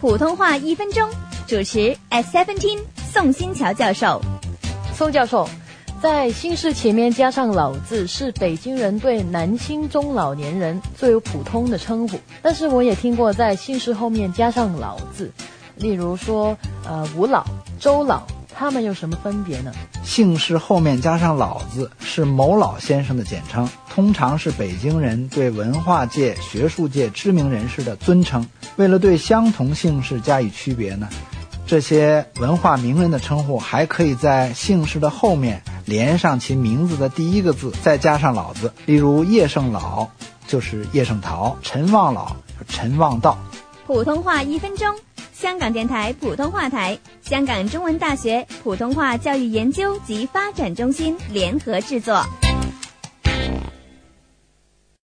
普通话一分钟，主持 S Seventeen 宋新桥教授。宋教授，在姓氏前面加上“老”字，是北京人对男性中老年人最为普通的称呼。但是我也听过在姓氏后面加上“老”字，例如说，呃，吴老、周老，他们有什么分别呢？姓氏后面加上“老”字是某老先生的简称，通常是北京人对文化界、学术界知名人士的尊称。为了对相同姓氏加以区别呢，这些文化名人的称呼还可以在姓氏的后面连上其名字的第一个字，再加上“老”字。例如叶圣老就是叶圣陶，陈望老陈望道。普通话一分钟，香港电台普通话台、香港中文大学普通话教育研究及发展中心联合制作。